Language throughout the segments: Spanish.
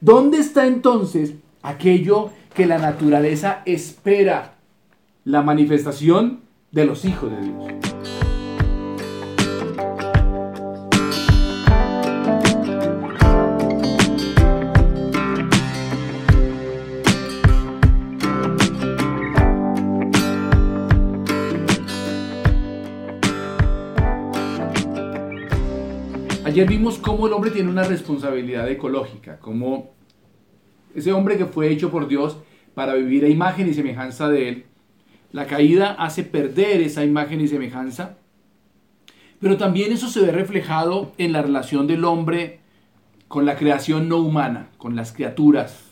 ¿dónde está entonces aquello que la naturaleza espera? La manifestación de los hijos de Dios. Ayer vimos cómo el hombre tiene una responsabilidad ecológica, cómo ese hombre que fue hecho por Dios para vivir a imagen y semejanza de él, la caída hace perder esa imagen y semejanza, pero también eso se ve reflejado en la relación del hombre con la creación no humana, con las criaturas.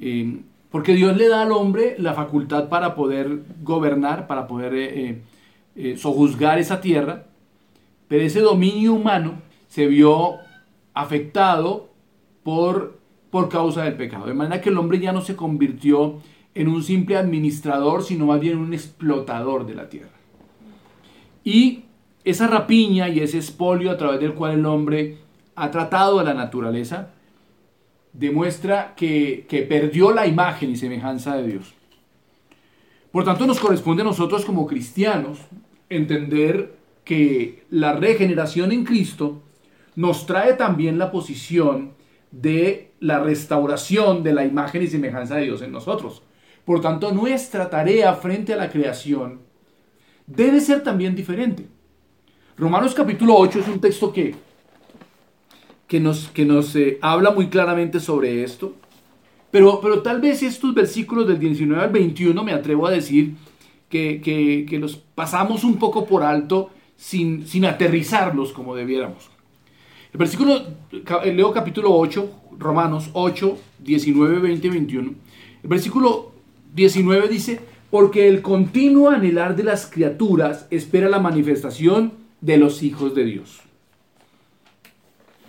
Eh, porque Dios le da al hombre la facultad para poder gobernar, para poder eh, eh, sojuzgar esa tierra, pero ese dominio humano se vio afectado por, por causa del pecado. De manera que el hombre ya no se convirtió en un simple administrador, sino más bien un explotador de la tierra. Y esa rapiña y ese espolio a través del cual el hombre ha tratado a la naturaleza, demuestra que, que perdió la imagen y semejanza de Dios. Por tanto, nos corresponde a nosotros como cristianos entender que la regeneración en Cristo nos trae también la posición de la restauración de la imagen y semejanza de Dios en nosotros. Por tanto, nuestra tarea frente a la creación debe ser también diferente. Romanos capítulo 8 es un texto que, que nos, que nos eh, habla muy claramente sobre esto, pero, pero tal vez estos versículos del 19 al 21 me atrevo a decir que, que, que los pasamos un poco por alto sin, aterrizarlos como debiéramos. El versículo, leo capítulo 8, Romanos 8, 19, 20 21. El versículo 19 dice, porque el continuo anhelar de las criaturas espera la manifestación de los hijos de Dios.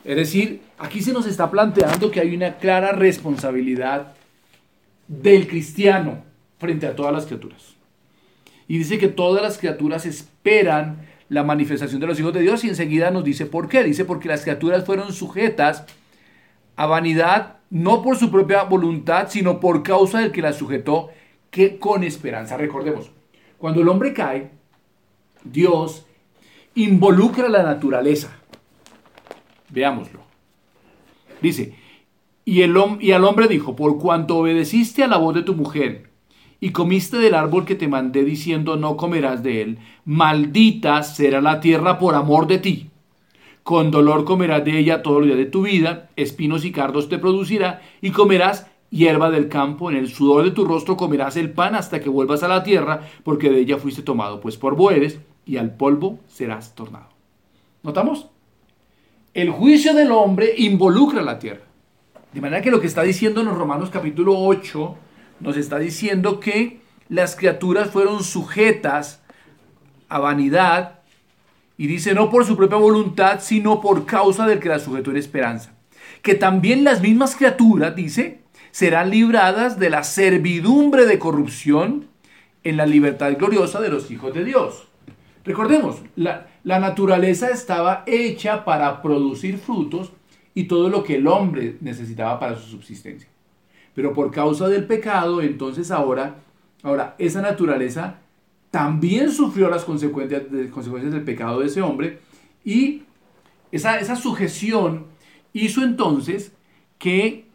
Es decir, aquí se nos está planteando que hay una clara responsabilidad del cristiano frente a todas las criaturas. Y dice que todas las criaturas esperan la manifestación de los hijos de Dios y enseguida nos dice por qué. Dice porque las criaturas fueron sujetas a vanidad no por su propia voluntad, sino por causa del que las sujetó, que con esperanza. Recordemos, cuando el hombre cae, Dios involucra la naturaleza. Veámoslo. Dice, y, el, y al hombre dijo, por cuanto obedeciste a la voz de tu mujer, y comiste del árbol que te mandé diciendo no comerás de él, maldita será la tierra por amor de ti. Con dolor comerás de ella todos los días de tu vida, espinos y cardos te producirá, y comerás hierba del campo, en el sudor de tu rostro comerás el pan hasta que vuelvas a la tierra, porque de ella fuiste tomado, pues polvo eres, y al polvo serás tornado. ¿Notamos? El juicio del hombre involucra la tierra. De manera que lo que está diciendo en los Romanos capítulo 8 nos está diciendo que las criaturas fueron sujetas a vanidad y dice no por su propia voluntad, sino por causa del que la sujetó en esperanza. Que también las mismas criaturas, dice, serán libradas de la servidumbre de corrupción en la libertad gloriosa de los hijos de Dios. Recordemos, la, la naturaleza estaba hecha para producir frutos y todo lo que el hombre necesitaba para su subsistencia. Pero por causa del pecado, entonces ahora, ahora esa naturaleza también sufrió las consecuencias, consecuencias del pecado de ese hombre y esa, esa sujeción hizo entonces que,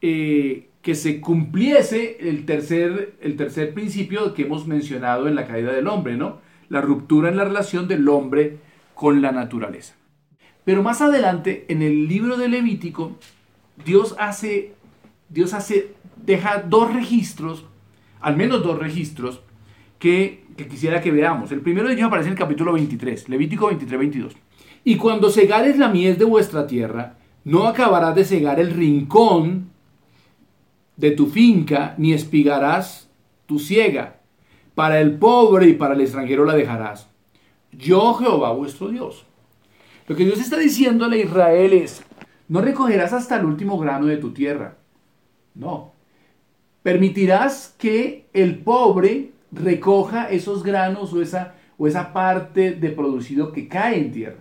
eh, que se cumpliese el tercer, el tercer principio que hemos mencionado en la caída del hombre, ¿no? La ruptura en la relación del hombre con la naturaleza. Pero más adelante, en el libro de Levítico, Dios hace Dios hace, deja dos registros, al menos dos registros, que, quisiera que veamos. El primero de ellos aparece en el capítulo 23, Levítico 23, 22. Y cuando segares la mies de vuestra tierra, no acabarás de segar el rincón de tu finca, ni espigarás tu siega. Para el pobre y para el extranjero la dejarás. Yo, Jehová, vuestro Dios. Lo que Dios está diciendo a Israel es, no recogerás hasta el último grano de tu tierra no. Permitirás que el pobre recoja esos granos o esa, o esa parte de producido que cae en tierra.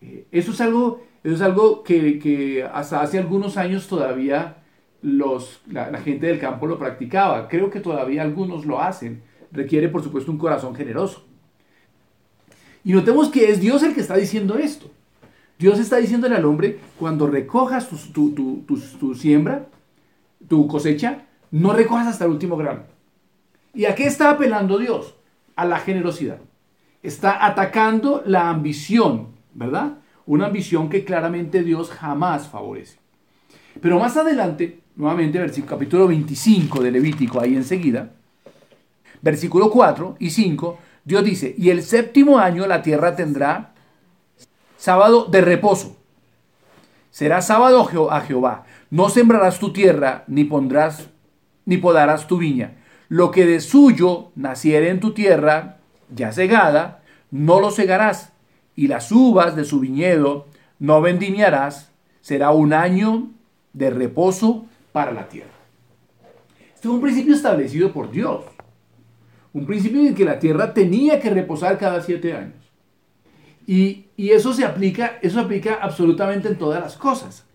Eh, eso es algo Eso es algo que, hasta hace algunos años todavía los, la, la, gente del campo lo practicaba. Creo que todavía algunos lo hacen. Requiere, por supuesto, un corazón generoso. Y notemos que es Dios el que está diciendo esto. Dios está diciéndole al hombre, cuando recojas tu, siembra, tu cosecha, no recojas hasta el último grano. ¿Y a qué está apelando Dios? A la generosidad. Está atacando la ambición, ¿verdad? Una ambición que claramente Dios jamás favorece. Pero más adelante, nuevamente, versículo, capítulo 25 de Levítico, ahí enseguida, versículo 4 y 5, Dios dice, y el séptimo año la tierra tendrá sábado de reposo. Será sábado a Jehová. No sembrarás tu tierra, ni pondrás, ni podarás tu viña. Lo que de suyo naciere en tu tierra, ya segada, no lo segarás. Y las uvas de su viñedo no vendimiarás. Será un año de reposo para la tierra. Este es un principio establecido por Dios. Un principio en que la tierra tenía que reposar cada siete años. Y, eso se aplica, eso aplica absolutamente en todas las cosas.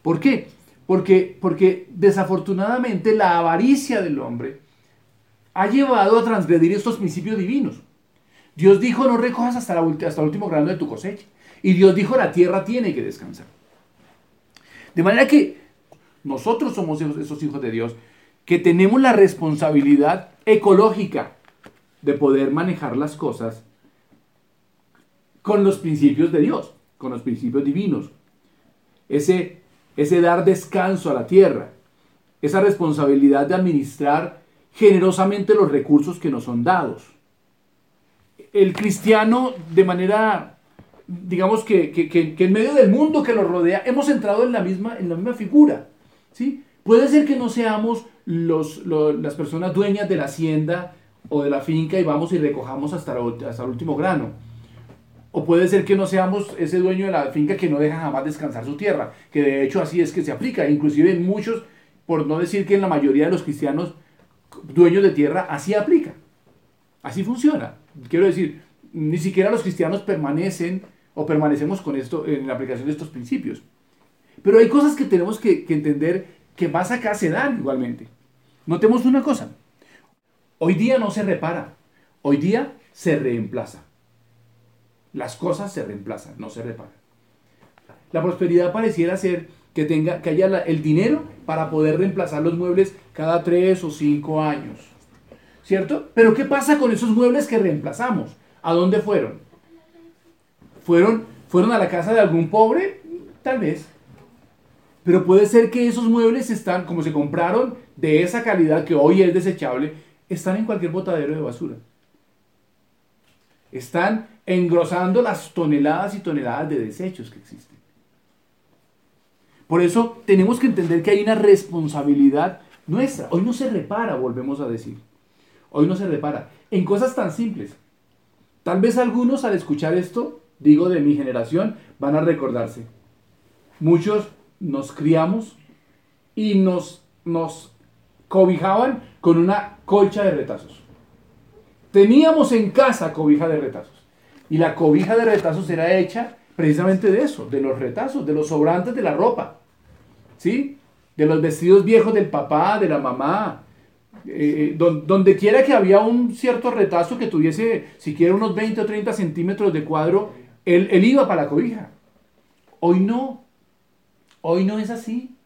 ¿Por qué? Porque, porque desafortunadamente la avaricia del hombre ha llevado a transgredir estos principios divinos. Dios dijo no recojas hasta, la, hasta el último grano de tu cosecha. Y Dios dijo la tierra tiene que descansar. De manera que nosotros somos esos hijos de Dios que tenemos la responsabilidad ecológica de poder manejar las cosas con los principios de Dios, con los principios divinos. Ese, ese dar descanso a la tierra, esa responsabilidad de administrar generosamente los recursos que nos son dados. El cristiano, de manera, digamos que, que, en medio del mundo que nos rodea, hemos entrado en la misma, en la misma figura. ¿sí? Puede ser que no seamos los, las personas dueñas de la hacienda o de la finca y vamos y recojamos hasta, hasta el último grano. O puede ser que no seamos ese dueño de la finca que no deja jamás descansar su tierra, que de hecho así es que se aplica. Inclusive en muchos, por no decir que en la mayoría de los cristianos dueños de tierra, así aplica. Así funciona. Quiero decir, ni siquiera los cristianos permanecen o permanecemos con esto en la aplicación de estos principios. Pero hay cosas que tenemos que, que entender que más acá se dan igualmente. Notemos una cosa. Hoy día no se repara, hoy día se reemplaza. Las cosas se reemplazan, no se reparan. La prosperidad pareciera ser que, tenga, que haya el dinero para poder reemplazar los muebles cada tres o cinco años. ¿Cierto? Pero ¿qué pasa con esos muebles que reemplazamos? ¿A dónde fueron? ¿Fueron, fueron a la casa de algún pobre? Tal vez. Pero puede ser que esos muebles están, como se compraron de esa calidad que hoy es desechable, están en cualquier botadero de basura. Están engrosando las toneladas y toneladas de desechos que existen. Por eso tenemos que entender que hay una responsabilidad nuestra. Hoy no se repara, volvemos a decir. Hoy no se repara. En cosas tan simples. Tal vez algunos al escuchar esto, digo de mi generación, van a recordarse. Muchos nos criamos y nos, nos cobijaban con una colcha de retazos. Teníamos en casa cobija de retazos. Y la cobija de retazos era hecha precisamente de eso, de los retazos, de los sobrantes de la ropa. ¿Sí? De los vestidos viejos del papá, de la mamá. Eh, eh, donde quiera que había un cierto retazo que tuviese siquiera unos 20 o 30 centímetros de cuadro, él, él iba para la cobija. Hoy no. Hoy no es así.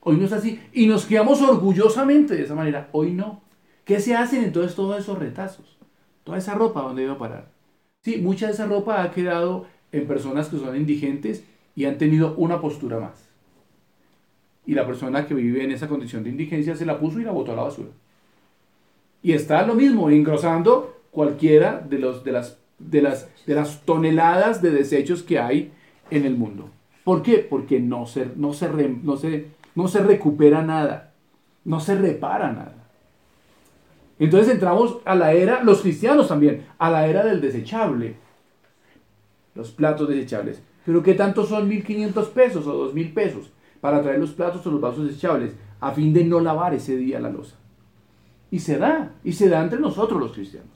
Hoy no es así. Y nos quedamos orgullosamente de esa manera. Hoy no. ¿Qué se hacen entonces todos esos retazos? Toda esa ropa, ¿dónde iba a parar? Sí, mucha de esa ropa ha quedado en personas que son indigentes y han tenido una postura más. Y la persona que vive en esa condición de indigencia se la puso y la botó a la basura. Y está lo mismo, engrosando cualquiera de, los, de, las, de, las, de las toneladas de desechos que hay en el mundo. ¿Por qué? Porque no se, no se, no se no se recupera nada, no se repara nada. Entonces entramos a la era, los cristianos también, a la era del desechable. Los platos desechables. Pero ¿qué tanto son 1.500 pesos o 2.000 pesos para traer los platos o los vasos desechables a fin de no lavar ese día la losa? Y se da, y se da entre nosotros los cristianos.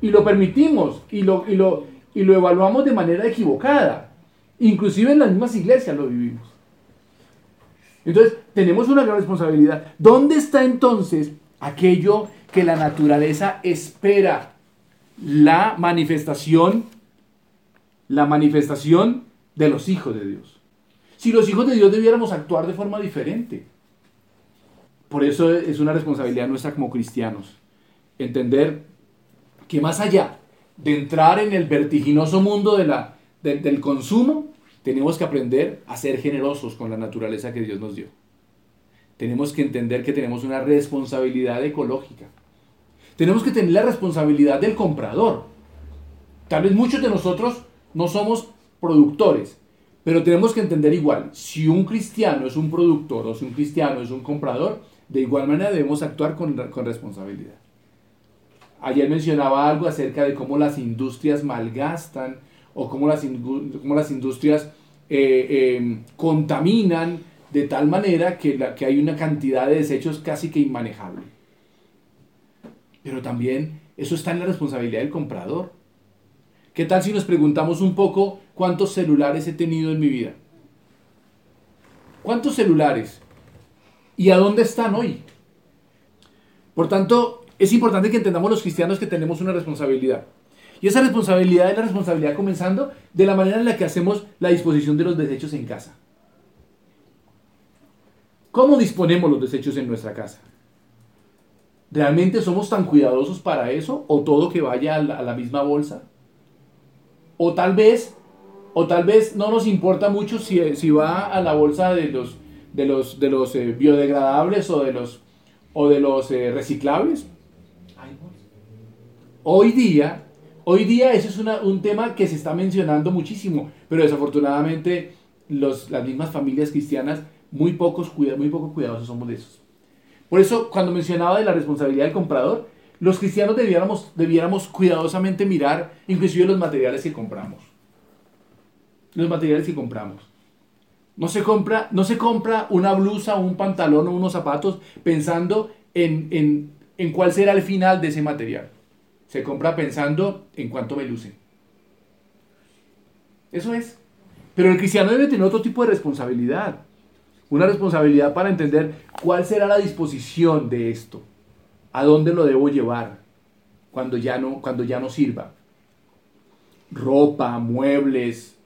Y lo permitimos y lo, y lo, y lo evaluamos de manera equivocada. Inclusive en las mismas iglesias lo vivimos. Entonces, tenemos una gran responsabilidad. ¿Dónde está entonces aquello que la naturaleza espera? La manifestación, la manifestación de los hijos de Dios. Si los hijos de Dios debiéramos actuar de forma diferente. Por eso es una responsabilidad nuestra como cristianos. Entender que más allá de entrar en el vertiginoso mundo del consumo, tenemos que aprender a ser generosos con la naturaleza que Dios nos dio. Tenemos que entender que tenemos una responsabilidad ecológica. Tenemos que tener la responsabilidad del comprador. Tal vez muchos de nosotros no somos productores, pero tenemos que entender igual, si un cristiano es un productor o si un cristiano es un comprador, de igual manera debemos actuar con, responsabilidad. Ayer mencionaba algo acerca de cómo las industrias malgastan o cómo las, las industrias eh, em, contaminan de tal manera que, que hay una cantidad de desechos casi que inmanejable. Pero también eso está en la responsabilidad del comprador. ¿Qué tal si nos preguntamos un poco cuántos celulares he tenido en mi vida? ¿Cuántos celulares? ¿Y a dónde están hoy? Por tanto, es importante que entendamos los cristianos que tenemos una responsabilidad. Y esa responsabilidad es la responsabilidad comenzando de la manera en la que hacemos la disposición de los desechos en casa. ¿Cómo disponemos los desechos en nuestra casa? ¿Realmente somos tan cuidadosos para eso? ¿O todo que vaya a la, misma bolsa? O tal vez, o tal vez no nos importa mucho si, si va a la bolsa de los, de los, de los eh, biodegradables o de los, o de los eh, reciclables. Hoy día, hoy día eso es un tema que se está mencionando muchísimo, pero desafortunadamente los, las mismas familias cristianas muy, pocos, muy poco cuidadosos somos de esos. Por eso, cuando mencionaba de la responsabilidad del comprador, los cristianos debiéramos, debiéramos cuidadosamente mirar inclusive los materiales que compramos. Los materiales que compramos. No se compra, no se compra una blusa, un pantalón o unos zapatos pensando en, en, en cuál será el final de ese material se compra pensando en cuánto me luce. Eso es. Pero el cristiano debe tener otro tipo de responsabilidad. Una responsabilidad para entender cuál será la disposición de esto. A dónde lo debo llevar cuando ya no, cuando ya no sirva. Ropa, muebles,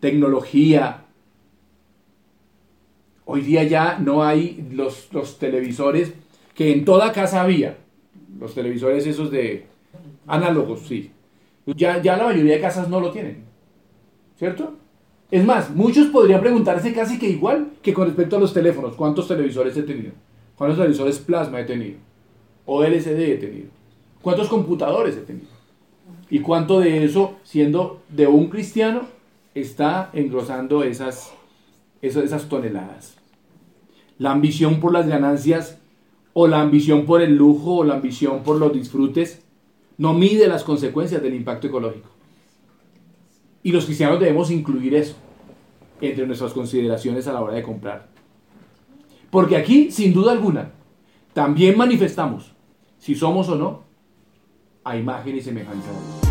tecnología. Hoy día ya no hay los, los televisores que en toda casa había. Los televisores esos de Análogos, sí. Ya, ya la mayoría de casas no lo tienen. ¿Cierto? Es más, muchos podrían preguntarse casi que igual que con respecto a los teléfonos. ¿Cuántos televisores he tenido? ¿Cuántos televisores plasma he tenido? ¿O LCD he tenido? ¿Cuántos computadores he tenido? ¿Y cuánto de eso, siendo de un cristiano, está engrosando esas, esas, toneladas? La ambición por las ganancias o la ambición por el lujo o la ambición por los disfrutes no mide las consecuencias del impacto ecológico. Y los cristianos debemos incluir eso entre nuestras consideraciones a la hora de comprar. Porque aquí, sin duda alguna, también manifestamos si somos o no a imagen y semejanza de Dios.